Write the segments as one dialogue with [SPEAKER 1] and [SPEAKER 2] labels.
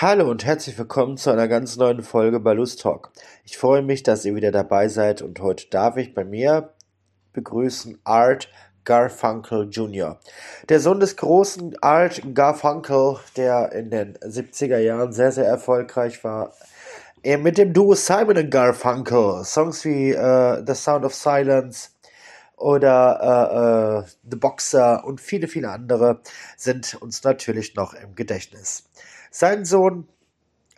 [SPEAKER 1] Hallo und herzlich willkommen zu einer ganz neuen Folge Balus Talk. Ich freue mich, dass ihr wieder dabei seid und heute darf ich bei mir begrüßen Art Garfunkel Jr. Der Sohn des großen Art Garfunkel, der in den 70er Jahren sehr, sehr erfolgreich war. Mit dem Duo Simon Garfunkel. Songs wie uh, The Sound of Silence oder uh, uh, The Boxer und viele, viele andere sind uns natürlich noch im Gedächtnis. Sein Sohn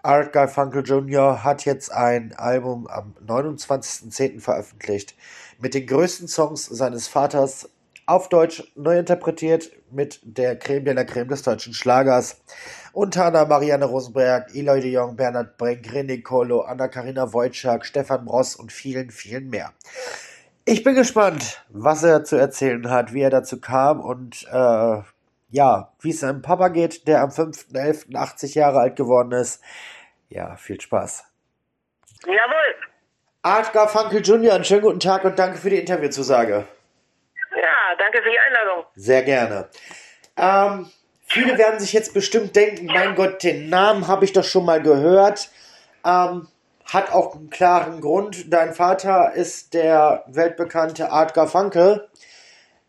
[SPEAKER 1] Art Garfunkel Jr. hat jetzt ein Album am 29.10. veröffentlicht mit den größten Songs seines Vaters auf Deutsch neu interpretiert mit der Creme de la Creme des deutschen Schlagers. Unter anderem Marianne Rosenberg, Eloy de Jong, Bernhard Brink, René Kolo, Anna-Karina Wojcik, Stefan Bross und vielen, vielen mehr. Ich bin gespannt, was er zu erzählen hat, wie er dazu kam und äh, ja, wie es seinem Papa geht, der am 5.11. 80 Jahre alt geworden ist. Ja, viel Spaß.
[SPEAKER 2] Jawohl.
[SPEAKER 1] Art Garfunkel Jr., einen schönen guten Tag und danke für die Interviewzusage.
[SPEAKER 2] Ja, danke für die Einladung.
[SPEAKER 1] Sehr gerne. Ähm, viele werden sich jetzt bestimmt denken, mein Gott, den Namen habe ich doch schon mal gehört. Ähm, hat auch einen klaren Grund. Dein Vater ist der weltbekannte Art Garfunkel,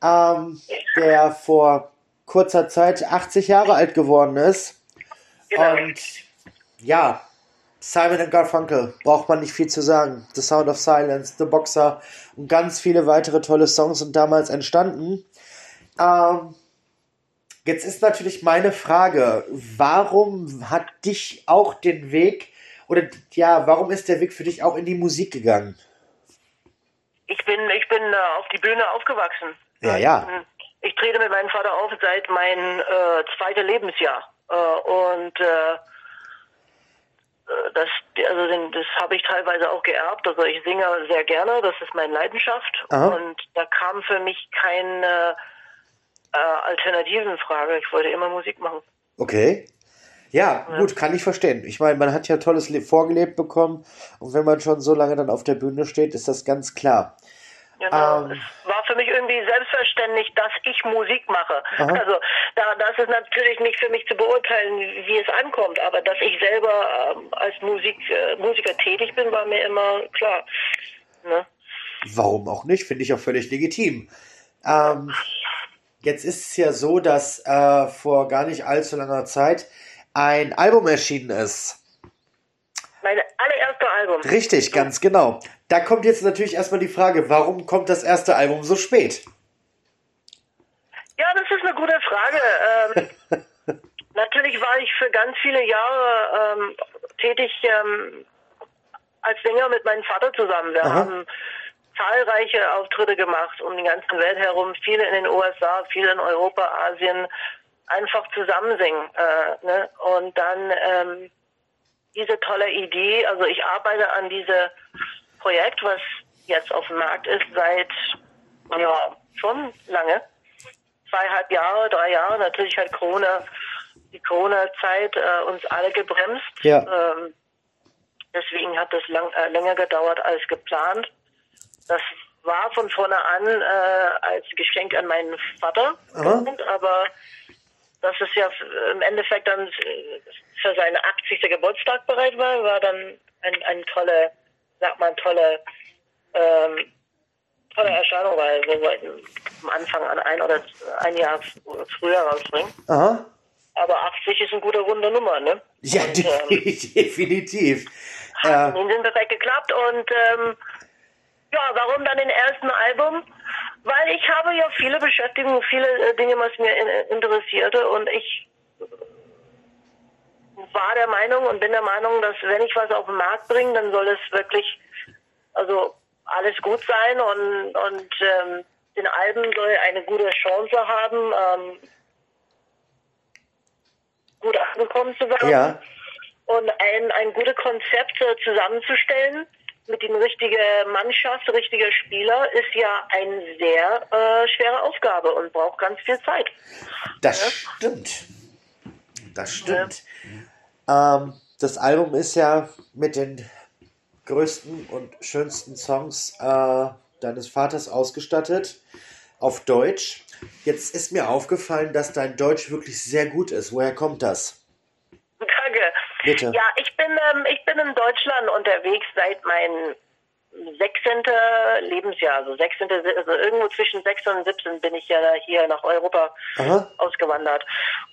[SPEAKER 1] ähm, der vor kurzer Zeit 80 Jahre alt geworden ist.
[SPEAKER 2] Genau.
[SPEAKER 1] Und ja, Simon Garfunkel, braucht man nicht viel zu sagen. The Sound of Silence, The Boxer und ganz viele weitere tolle Songs sind damals entstanden. Ähm, jetzt ist natürlich meine Frage, warum hat dich auch den Weg, oder ja, warum ist der Weg für dich auch in die Musik gegangen?
[SPEAKER 2] Ich bin, ich bin äh, auf die Bühne aufgewachsen.
[SPEAKER 1] Ja, ja.
[SPEAKER 2] Ich trete mit meinem Vater auf seit mein äh, zweites Lebensjahr. Äh, und äh, das, also das habe ich teilweise auch geerbt. Also ich singe sehr gerne, das ist meine Leidenschaft.
[SPEAKER 1] Aha.
[SPEAKER 2] Und da kam für mich keine äh, Alternativen in Frage. Ich wollte immer Musik machen.
[SPEAKER 1] Okay. Ja, gut, kann ich verstehen. Ich meine, man hat ja tolles Le vorgelebt bekommen und wenn man schon so lange dann auf der Bühne steht, ist das ganz klar.
[SPEAKER 2] Genau.
[SPEAKER 1] Ähm.
[SPEAKER 2] es war für mich irgendwie selbstverständlich, dass ich Musik mache.
[SPEAKER 1] Aha.
[SPEAKER 2] Also da, das ist natürlich nicht für mich zu beurteilen, wie es ankommt, aber dass ich selber ähm, als Musik, äh, Musiker tätig bin, war mir immer klar. Ne?
[SPEAKER 1] Warum auch nicht? Finde ich auch völlig legitim. Ähm, jetzt ist es ja so, dass äh, vor gar nicht allzu langer Zeit ein Album erschienen ist.
[SPEAKER 2] Mein allererste Album.
[SPEAKER 1] Richtig, ganz genau. Da kommt jetzt natürlich erstmal die Frage, warum kommt das erste Album so spät?
[SPEAKER 2] Ja, das ist eine gute Frage. Ähm, natürlich war ich für ganz viele Jahre ähm, tätig ähm, als Sänger mit meinem Vater zusammen. Wir
[SPEAKER 1] Aha.
[SPEAKER 2] haben zahlreiche Auftritte gemacht um die ganze Welt herum, viele in den USA, viele in Europa, Asien, einfach zusammen singen. Äh, ne? Und dann ähm, diese tolle Idee, also ich arbeite an diesem Projekt, was jetzt auf dem Markt ist, seit ja, schon lange zweieinhalb Jahre, drei Jahre. Natürlich hat Corona, die Corona-Zeit äh, uns alle gebremst.
[SPEAKER 1] Ja.
[SPEAKER 2] Ähm, deswegen hat das lang, äh, länger gedauert als geplant. Das war von vorne an äh, als Geschenk an meinen Vater, gemeint, aber dass es ja im Endeffekt dann für seinen 80. Geburtstag bereit war, war dann ein, ein tolle, sag mal, tolle ähm, tolle Erscheinung, weil wir wollten am Anfang an ein oder ein Jahr früher rausbringen.
[SPEAKER 1] Aha.
[SPEAKER 2] Aber 80 ist eine gute runde Nummer, ne?
[SPEAKER 1] Ja,
[SPEAKER 2] Und, ähm,
[SPEAKER 1] definitiv.
[SPEAKER 2] hat
[SPEAKER 1] Äh,
[SPEAKER 2] in den perfekt geklappt und ähm, ja, warum dann den ersten Album? Weil ich habe ja viele Beschäftigungen, viele äh, Dinge, was mir in, interessierte und ich war der Meinung und bin der Meinung, dass wenn ich was auf den Markt bringe, dann soll es wirklich, also alles gut sein und, und ähm, den Alben soll eine gute Chance haben, ähm, gut angekommen zu werden
[SPEAKER 1] ja,
[SPEAKER 2] und ein, ein gutes Konzept äh, zusammenzustellen mit den richtigen Mannschaft, richtiger Spieler, ist ja eine sehr äh, schwere Aufgabe und braucht ganz viel Zeit.
[SPEAKER 1] das stimmt. Das stimmt. Ähm, das Album ist ja mit den größten und schönsten Songs äh, deines Vaters ausgestattet. Auf Deutsch. Jetzt ist mir aufgefallen, dass dein Deutsch wirklich sehr gut ist. Woher kommt das?
[SPEAKER 2] Danke.
[SPEAKER 1] Bitte.
[SPEAKER 2] Ja, ich bin, ähm, ich bin in Deutschland unterwegs seit meinem 16. Lebensjahr, also 16. Also irgendwo zwischen 16 und 17 bin ich ja hier nach Europa
[SPEAKER 1] Aha.
[SPEAKER 2] ausgewandert.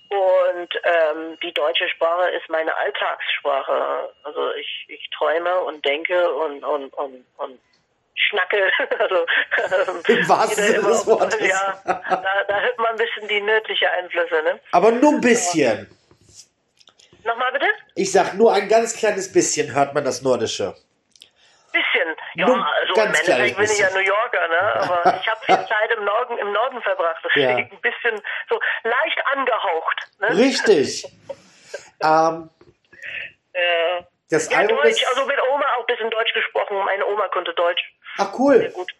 [SPEAKER 2] Und ähm, die deutsche Sprache ist meine Alltagssprache. Also ich, ich träume und denke und, und, und, und schnacke. Also,
[SPEAKER 1] Im wahrsten Sinne des Wortes.
[SPEAKER 2] Ja, da, da hört man ein bisschen die nördliche Einflüsse. Ne?
[SPEAKER 1] Aber nur ein bisschen.
[SPEAKER 2] Nochmal bitte?
[SPEAKER 1] Ich sag nur ein ganz kleines bisschen hört man das Nordische.
[SPEAKER 2] Bisschen. Ja, also im Endeffekt bin ich ja. New Yorker, ne? Aber ich habe viel Zeit im Norden, im Norden verbracht. Deswegen
[SPEAKER 1] Ja.
[SPEAKER 2] ein bisschen so leicht angehaucht. Ne?
[SPEAKER 1] Richtig. ähm,
[SPEAKER 2] Äh,
[SPEAKER 1] das
[SPEAKER 2] ja,
[SPEAKER 1] Album
[SPEAKER 2] Deutsch,
[SPEAKER 1] ist.
[SPEAKER 2] also mit Oma auch ein bisschen Deutsch gesprochen. Meine Oma konnte Deutsch.
[SPEAKER 1] Ach
[SPEAKER 2] Sehr
[SPEAKER 1] cool.
[SPEAKER 2] gut.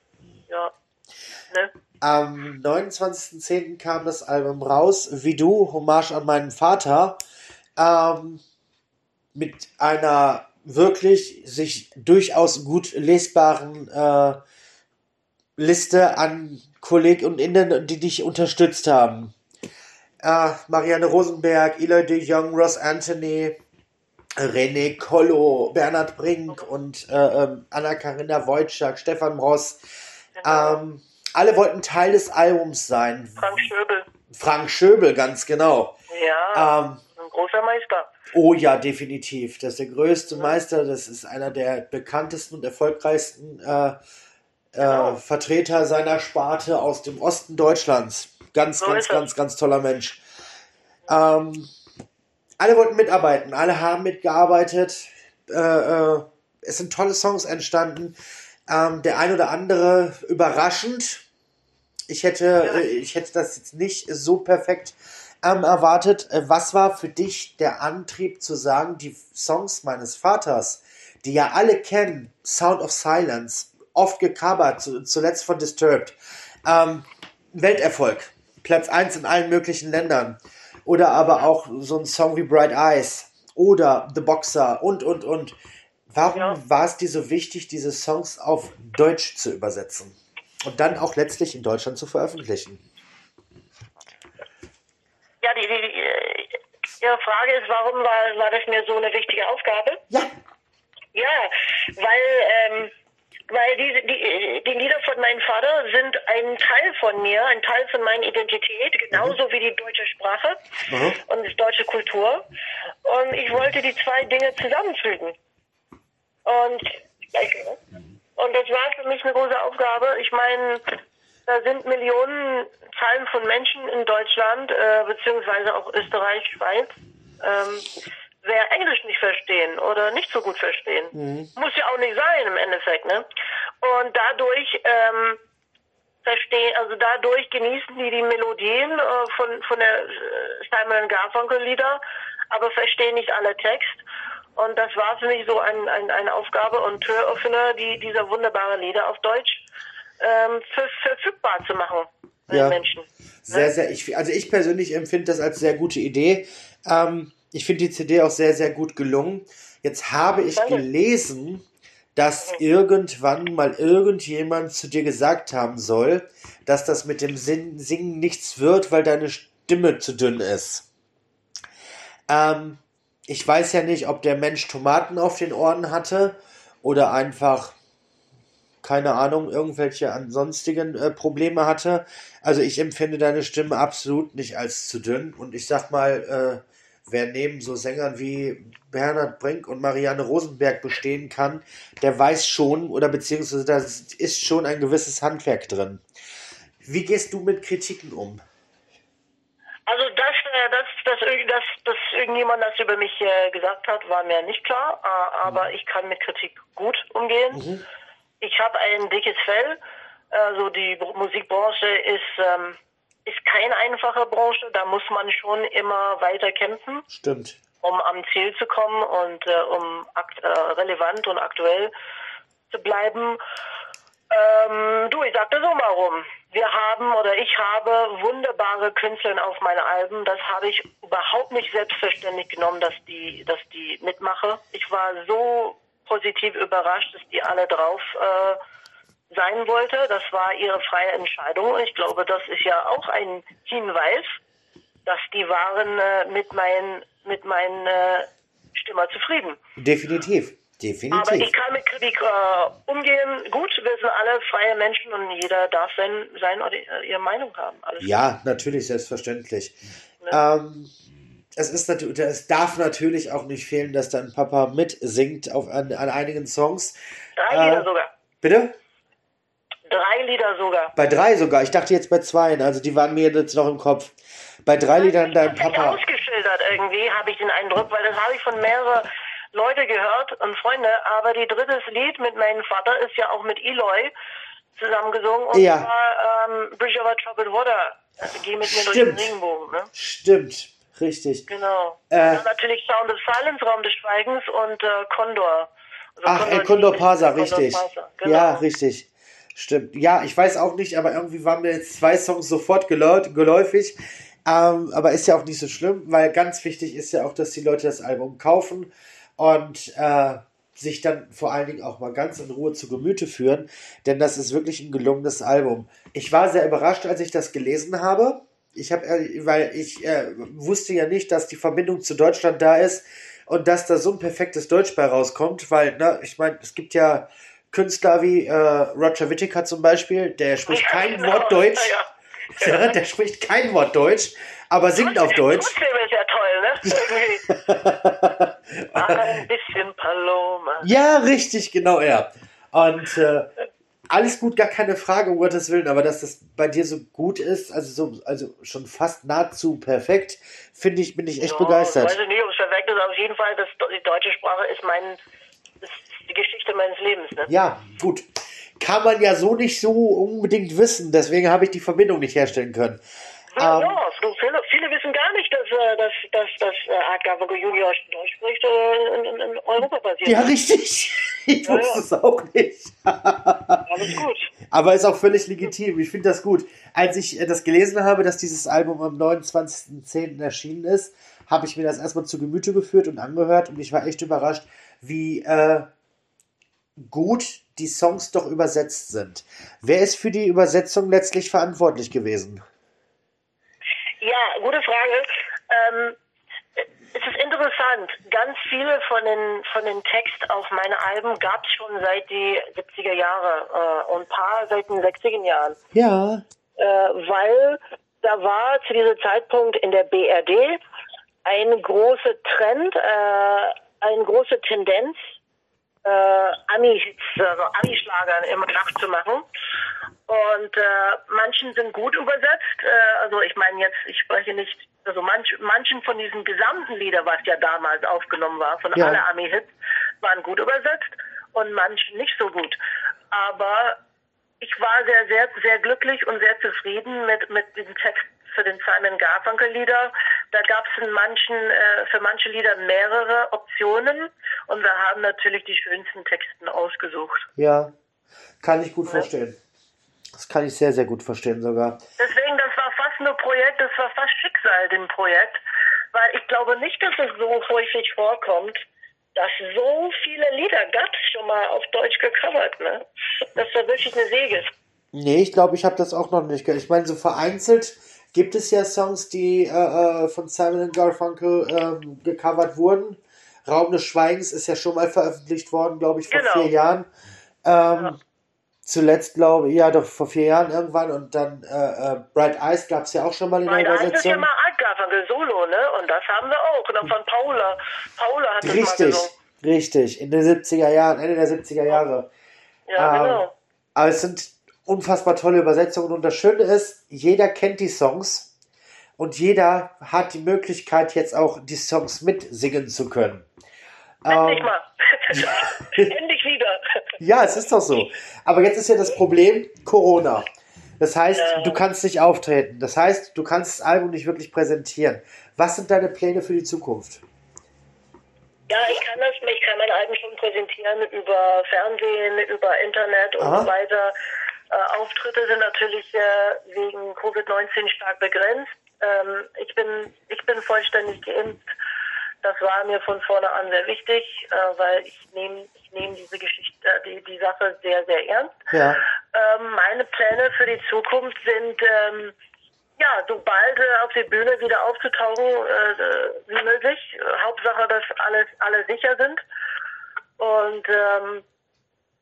[SPEAKER 2] Ja. Ne?
[SPEAKER 1] Am 29.10. kam das Album raus, wie du, Hommage an meinen Vater, ähm, mit einer wirklich sich durchaus gut lesbaren äh, Liste an KollegInnen, die dich unterstützt haben. Äh, Marianne Rosenberg, Eloy de Jong, Ross Anthony, René Kollo, Bernhard Brink und äh, ähm, Anna-Karina Wojcik, Stefan Ross. Ähm, alle wollten Teil des Albums sein.
[SPEAKER 2] Frank Schöbel.
[SPEAKER 1] Frank Schöbel, ganz genau.
[SPEAKER 2] Ja,
[SPEAKER 1] Ähm,
[SPEAKER 2] ein großer Meister.
[SPEAKER 1] Oh ja, definitiv. Das ist der größte Meister. Das ist einer der bekanntesten und erfolgreichsten äh,
[SPEAKER 2] Genau.
[SPEAKER 1] äh, Vertreter seiner Sparte aus dem Osten Deutschlands. Ganz,
[SPEAKER 2] So
[SPEAKER 1] ganz, ganz, ganz toller Mensch. Ähm, alle wollten mitarbeiten, alle haben mitgearbeitet. Äh, äh, es sind tolle Songs entstanden. Ähm, der ein oder andere überraschend. Ich hätte, äh, ich hätte das jetzt nicht so perfekt ähm, erwartet. Äh, was war für dich der Antrieb zu sagen, die Songs meines Vaters, die ja alle kennen, Sound of Silence, oft gecovert, zu, zuletzt von Disturbed, ähm, Welterfolg, Platz 1 in allen möglichen Ländern. Oder aber auch so ein Song wie Bright Eyes oder The Boxer und, und, und. Warum
[SPEAKER 2] Ja.
[SPEAKER 1] war es dir so wichtig, diese Songs auf Deutsch zu übersetzen? Und dann auch letztlich in Deutschland zu veröffentlichen?
[SPEAKER 2] Ja, die, die, die, äh, Ihre Frage ist, warum war, war das mir so eine wichtige Aufgabe?
[SPEAKER 1] Ja,
[SPEAKER 2] Ja, weil, ähm, weil diese, die, die Lieder von meinem Vater sind ein Teil von mir, ein Teil von meiner Identität, genauso wie die deutsche Sprache
[SPEAKER 1] Mhm.
[SPEAKER 2] und die deutsche Kultur. Und ich wollte die zwei Dinge zusammenfügen. Und, und das war für mich eine große Aufgabe. Ich meine, da sind Millionen Zahlen von Menschen in Deutschland, äh, beziehungsweise auch Österreich, Schweiz, ähm, wer Englisch nicht verstehen oder nicht so gut verstehen. Muss ja auch nicht sein im Endeffekt, ne? Und dadurch ähm, verstehen, also dadurch genießen die die Melodien äh, von von der äh, Simon Garfunkel Lieder, aber verstehen nicht alle Text. Und das war für mich so ein, ein, eine Aufgabe und Türöffner, die dieser wunderbare Lieder auf Deutsch ähm, ver verfügbar zu machen für
[SPEAKER 1] Ja.
[SPEAKER 2] den Menschen.
[SPEAKER 1] Sehr, sehr, ich, also ich persönlich empfinde das als sehr gute Idee. Ähm, ich finde die CD auch sehr, sehr gut gelungen. Jetzt habe ich
[SPEAKER 2] Danke.
[SPEAKER 1] gelesen, dass irgendwann mal irgendjemand zu dir gesagt haben soll, dass das mit dem Sing Singen nichts wird, weil deine Stimme zu dünn ist. Ähm, ich weiß ja nicht, ob der Mensch Tomaten auf den Ohren hatte oder einfach keine Ahnung, irgendwelche ansonstigen äh, Probleme hatte. Also ich empfinde deine Stimme absolut nicht als zu dünn. Und ich sag mal, äh, wer neben so Sängern wie Bernhard Brink und Marianne Rosenberg bestehen kann, der weiß schon oder beziehungsweise da ist schon ein gewisses Handwerk drin. Wie gehst du mit Kritiken um?
[SPEAKER 2] Also dass, äh, dass, dass, dass, dass irgendjemand das über mich äh, gesagt hat, war mir nicht klar, äh, aber ich kann mit Kritik gut umgehen. Ich habe ein dickes Fell. Also die Br- Musikbranche ist, ähm, ist keine einfache Branche. Da muss man schon immer weiter kämpfen,
[SPEAKER 1] Stimmt.
[SPEAKER 2] um am Ziel zu kommen und äh, um äh, relevant und aktuell zu bleiben. Ähm, du, ich sag das so mal rum. Wir haben oder ich habe wunderbare Künstler auf meine Alben. Das habe ich überhaupt nicht selbstverständlich genommen, dass die, dass die mitmache. Ich war so positiv überrascht, dass die alle drauf äh, sein wollte. Das war ihre freie Entscheidung. Und ich glaube, das ist ja auch ein Hinweis, dass die waren äh, mit meinen mit meinen äh, Stimmer zufrieden.
[SPEAKER 1] Definitiv. Definitiv.
[SPEAKER 2] Aber ich kann mit Kritik äh, umgehen. Gut, wir sind alle freie Menschen und jeder darf sein, sein oder ihre Meinung haben. Alles
[SPEAKER 1] ja, natürlich, selbstverständlich. Ja. Ähm, es, ist es darf natürlich auch nicht fehlen, dass dein Papa mitsingt auf, an, an einigen Songs.
[SPEAKER 2] Drei äh, Lieder sogar.
[SPEAKER 1] Bitte?
[SPEAKER 2] Drei Lieder sogar.
[SPEAKER 1] Bei drei sogar. Ich dachte jetzt bei zwei. Also die waren mir jetzt noch im Kopf. Bei drei Liedern dein Papa.
[SPEAKER 2] ausgeschildert irgendwie, habe ich den Eindruck, weil das habe ich von mehreren Leute gehört und Freunde. Aber die drittes Lied mit meinem Vater ist ja auch mit Eloy zusammengesungen und
[SPEAKER 1] ja.
[SPEAKER 2] zwar ähm, Bridge over Troubled Water. Geh mit mir Stimmt. durch den Regenbogen. Ne?
[SPEAKER 1] Stimmt. Richtig.
[SPEAKER 2] Genau. Äh, natürlich Sound of Silence, Raum des Schweigens und äh, Condor.
[SPEAKER 1] Also Ach, Condor, Condor Pasa, richtig. Genau. Ja, richtig. Stimmt. Ja, ich weiß auch nicht, aber irgendwie waren mir jetzt zwei Songs sofort geläufig. Ähm, aber ist ja auch nicht so schlimm, weil ganz wichtig ist ja auch, dass die Leute das Album kaufen und äh, sich dann vor allen Dingen auch mal ganz in Ruhe zu Gemüte führen, denn das ist wirklich ein gelungenes Album. Ich war sehr überrascht, als ich das gelesen habe. Ich habe, äh, weil ich äh, wusste ja nicht, dass die Verbindung zu Deutschland da ist und dass da so ein perfektes Deutsch bei rauskommt, weil, ne, ich meine, es gibt ja Künstler wie äh, Roger Whittaker zum Beispiel, der spricht ja, kein genau. Wort Deutsch. Ja, ja. der spricht kein Wort Deutsch, aber singt auf Deutsch.
[SPEAKER 2] Trotzdem ist ja toll, ne? Ein bisschen Paloma.
[SPEAKER 1] Ja, richtig, genau, ja. Und äh, alles gut, gar keine Frage, um Gottes Willen, aber dass das bei dir so gut ist, also so, also schon fast nahezu perfekt, finde ich, bin ich echt ja, begeistert.
[SPEAKER 2] Ich weiß nicht, ob es perfekt ist, auf jeden Fall, das, die deutsche Sprache ist mein die Geschichte meines Lebens. Ne?
[SPEAKER 1] Ja, gut. Kann man ja so nicht so unbedingt wissen, deswegen habe ich die Verbindung nicht herstellen können.
[SPEAKER 2] Ja, ähm, ja viele, viele, wissen gar nicht, dass, äh, dass, dass, dass äh, Art Garfunkel Junior Deutsch spricht äh, in, in, in Europa basiert.
[SPEAKER 1] Ja, richtig. Ich ja, wusste ja. es auch nicht.
[SPEAKER 2] Alles gut.
[SPEAKER 1] Aber ist auch völlig legitim. Ich finde das gut. Als ich das gelesen habe, dass dieses Album am 29.10. erschienen ist, habe ich mir das erstmal zu Gemüte geführt und angehört und ich war echt überrascht, wie äh, gut die Songs doch übersetzt sind. Wer ist für die Übersetzung letztlich verantwortlich gewesen?
[SPEAKER 2] Ja, gute Frage. Ähm, es ist interessant. Ganz viele von den, von den Texten auf meinen Alben gab es schon seit die 70er Jahre äh, und ein paar seit den 60er Jahren.
[SPEAKER 1] Ja.
[SPEAKER 2] Äh, weil da war zu diesem Zeitpunkt in der BRD ein großer Trend, äh, eine große Tendenz, äh, Ami-Hits, also Ami-Schlagern immer nachzumachen. Und äh, manchen sind gut übersetzt. Äh, also ich meine jetzt, ich spreche nicht, also manch, manchen von diesen gesamten Lieder, was ja damals aufgenommen war, von ja. alle Ami-Hits, waren gut übersetzt und manchen nicht so gut. Aber ich war sehr, sehr, sehr glücklich und sehr zufrieden mit, mit diesem Text für den Simon Garfunkel Lieder. Da gab es äh, für manche Lieder mehrere Optionen und wir haben natürlich die schönsten Texten ausgesucht.
[SPEAKER 1] Ja, kann ich gut ja. verstehen. Das kann ich sehr, sehr gut verstehen sogar.
[SPEAKER 2] Deswegen, das war fast nur Projekt, das war fast Schicksal, dem Projekt. Weil ich glaube nicht, dass es so häufig vorkommt, dass so viele Lieder gab es schon mal auf Deutsch gecovert, ne? Das war wirklich eine Säge.
[SPEAKER 1] Nee, ich glaube, ich habe das auch noch nicht gehört. Ich meine, so vereinzelt gibt es ja Songs, die äh, äh von Simon Garfunkel ähm, gecovert wurden. Raum des Schweigens ist ja schon mal veröffentlicht worden, glaube ich, vor genau. vier Jahren. Ähm, ja. Zuletzt, glaube ich, ja, doch vor vier Jahren irgendwann und dann äh, äh, Bright Eyes gab es ja auch schon mal in Bright der Übersetzung. Bright Eyes ist ja
[SPEAKER 2] mal Art Garfunkel Solo, ne? Und das haben wir auch. Und dann von Paula. Paula hat
[SPEAKER 1] richtig, das mal gesungen. Richtig, in den 70er Jahren, Ende der 70er Jahre.
[SPEAKER 2] Ja, ähm, genau.
[SPEAKER 1] Aber es sind unfassbar tolle Übersetzungen. Und das Schöne ist, jeder kennt die Songs und jeder hat die Möglichkeit, jetzt auch die Songs mitsingen zu können.
[SPEAKER 2] Endlich ähm, mal. Endlich wieder.
[SPEAKER 1] Ja, es ist doch so. Aber jetzt ist ja das Problem Corona. Das heißt, ja. du kannst nicht auftreten. Das heißt, du kannst das Album nicht wirklich präsentieren. Was sind deine Pläne für die Zukunft?
[SPEAKER 2] Ja, ich kann das, ich kann mein Album schon präsentieren über Fernsehen, über Internet und Aha. so weiter. Äh, Auftritte sind natürlich äh, wegen Covid-19 stark begrenzt. Ähm, ich bin ich bin vollständig geimpft. Das war mir von vorne an sehr wichtig, äh, weil ich nehme ich nehme diese Geschichte äh, die die Sache sehr sehr ernst.
[SPEAKER 1] Ja.
[SPEAKER 2] Ähm, meine Pläne für die Zukunft sind ähm, ja, so bald äh, auf die Bühne wieder aufzutauchen äh, wie möglich. Hauptsache, dass alles alle sicher sind und ähm,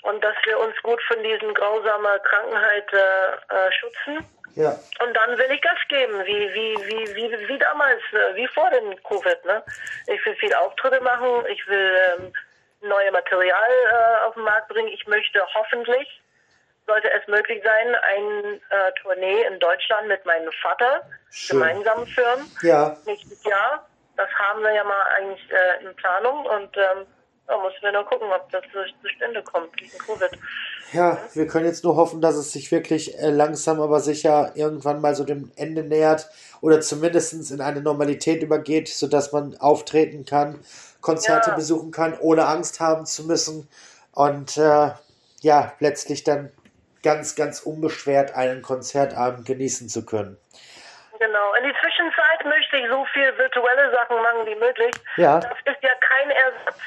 [SPEAKER 2] und dass wir uns gut von diesen grausamen Krankheit äh, äh, schützen.
[SPEAKER 1] Ja.
[SPEAKER 2] Und dann will ich Gas geben, wie, wie, wie, wie, wie damals, äh, wie vor dem Covid. Ne? Ich will viel Auftritte machen, ich will ähm, neue Material äh, auf den Markt bringen. Ich möchte hoffentlich, sollte es möglich sein, eine äh, Tournee in Deutschland mit meinem Vater
[SPEAKER 1] Schön.
[SPEAKER 2] gemeinsam führen.
[SPEAKER 1] Ja.
[SPEAKER 2] Nächstes Jahr. Das haben wir ja mal eigentlich äh, in Planung und ähm, da müssen wir nur gucken, ob das zustande kommt, diesen Covid.
[SPEAKER 1] Ja, wir können jetzt nur hoffen, dass es sich wirklich äh, langsam aber sicher irgendwann mal so dem Ende nähert oder zumindest in eine Normalität übergeht, sodass man auftreten kann, Konzerte
[SPEAKER 2] Ja.
[SPEAKER 1] besuchen kann, ohne Angst haben zu müssen und äh, ja, letztlich dann ganz, ganz unbeschwert einen Konzertabend genießen zu können.
[SPEAKER 2] Genau. In die Zwischenzeit möchte ich so viel virtuelle Sachen machen wie möglich.
[SPEAKER 1] Ja.
[SPEAKER 2] Das ist ja kein Ersatz,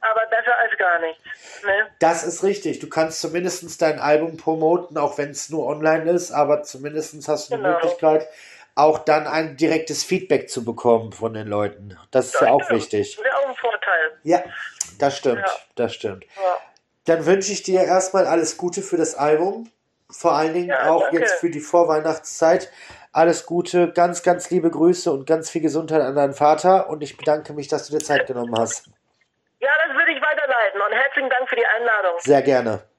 [SPEAKER 2] aber besser als gar nichts. Ne?
[SPEAKER 1] Das ist richtig. Du kannst zumindest dein Album promoten, auch wenn es nur online ist, aber zumindest hast du die
[SPEAKER 2] Genau.
[SPEAKER 1] Möglichkeit, auch dann ein direktes Feedback zu bekommen von den Leuten. Das ist ja auch
[SPEAKER 2] stimmt.
[SPEAKER 1] wichtig.
[SPEAKER 2] Das wäre auch ein Vorteil.
[SPEAKER 1] Ja, das stimmt.
[SPEAKER 2] Ja.
[SPEAKER 1] Das stimmt.
[SPEAKER 2] Ja.
[SPEAKER 1] Dann wünsche ich dir erstmal alles Gute für das Album. Vor allen Dingen
[SPEAKER 2] Ja,
[SPEAKER 1] auch
[SPEAKER 2] danke.
[SPEAKER 1] jetzt für die Vorweihnachtszeit. Alles Gute, ganz, ganz liebe Grüße und ganz viel Gesundheit an deinen Vater. Und ich bedanke mich, dass du dir Zeit genommen hast.
[SPEAKER 2] ja, das würde ich weiterleiten und herzlichen Dank für die Einladung.
[SPEAKER 1] Sehr gerne.